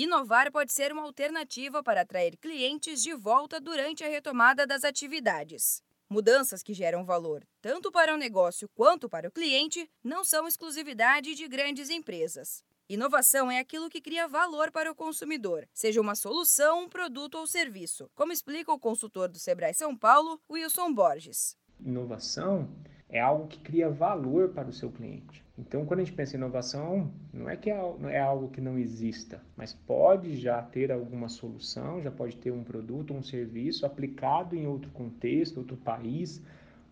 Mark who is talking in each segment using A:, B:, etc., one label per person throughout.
A: Inovar pode ser uma alternativa para atrair clientes de volta durante a retomada das atividades. Mudanças que geram valor tanto para o negócio quanto para o cliente não são exclusividade de grandes empresas. Inovação é aquilo que cria valor para o consumidor, seja uma solução, um produto ou serviço, como explica o consultor do Sebrae São Paulo, Wilson Borges.
B: Inovação é algo que cria valor para o seu cliente. Então, quando a gente pensa em inovação, não é que é, é algo que não exista, mas pode já ter alguma solução, já pode ter um produto, um serviço aplicado em outro contexto, outro país,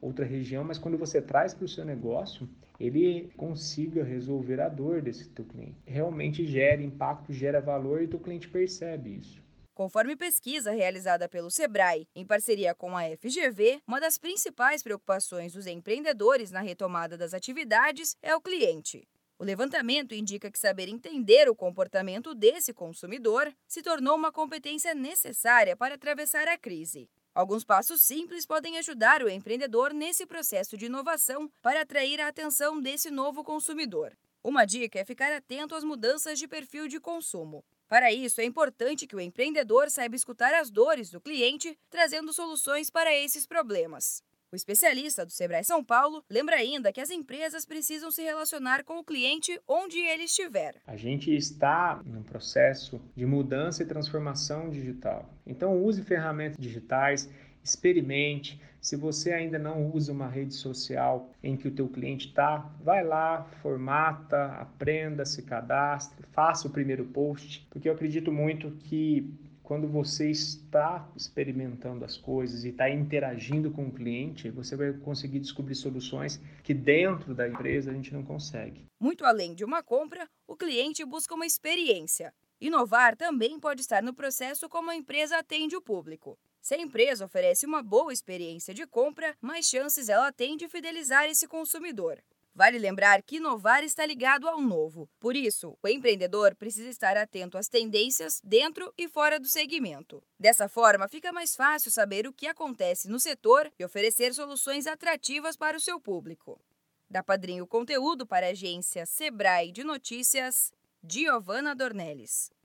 B: outra região, mas quando você traz para o seu negócio, ele consiga resolver a dor desse teu cliente. Realmente gera impacto, gera valor e o cliente percebe isso.
A: Conforme pesquisa realizada pelo Sebrae, em parceria com a FGV, uma das principais preocupações dos empreendedores na retomada das atividades é o cliente. O levantamento indica que saber entender o comportamento desse consumidor se tornou uma competência necessária para atravessar a crise. Alguns passos simples podem ajudar o empreendedor nesse processo de inovação para atrair a atenção desse novo consumidor. Uma dica é ficar atento às mudanças de perfil de consumo. Para isso, é importante que o empreendedor saiba escutar as dores do cliente, trazendo soluções para esses problemas. O especialista do Sebrae São Paulo lembra ainda que as empresas precisam se relacionar com o cliente onde ele estiver.
B: A gente está num processo de mudança e transformação digital. Então, use ferramentas digitais experimente. Se você ainda não usa uma rede social em que o teu cliente está, vai lá, formata, aprenda, se cadastre, faça o primeiro post, porque eu acredito muito que quando você está experimentando as coisas e está interagindo com o cliente, você vai conseguir descobrir soluções que dentro da empresa a gente não consegue.
A: Muito além de uma compra, o cliente busca uma experiência. Inovar também pode estar no processo como a empresa atende o público. Se a empresa oferece uma boa experiência de compra, mais chances ela tem de fidelizar esse consumidor. Vale lembrar que inovar está ligado ao novo. Por isso, o empreendedor precisa estar atento às tendências dentro e fora do segmento. Dessa forma, fica mais fácil saber o que acontece no setor e oferecer soluções atrativas para o seu público. Da Padrinho Conteúdo para a agência Sebrae de Notícias, Giovana Dornelles.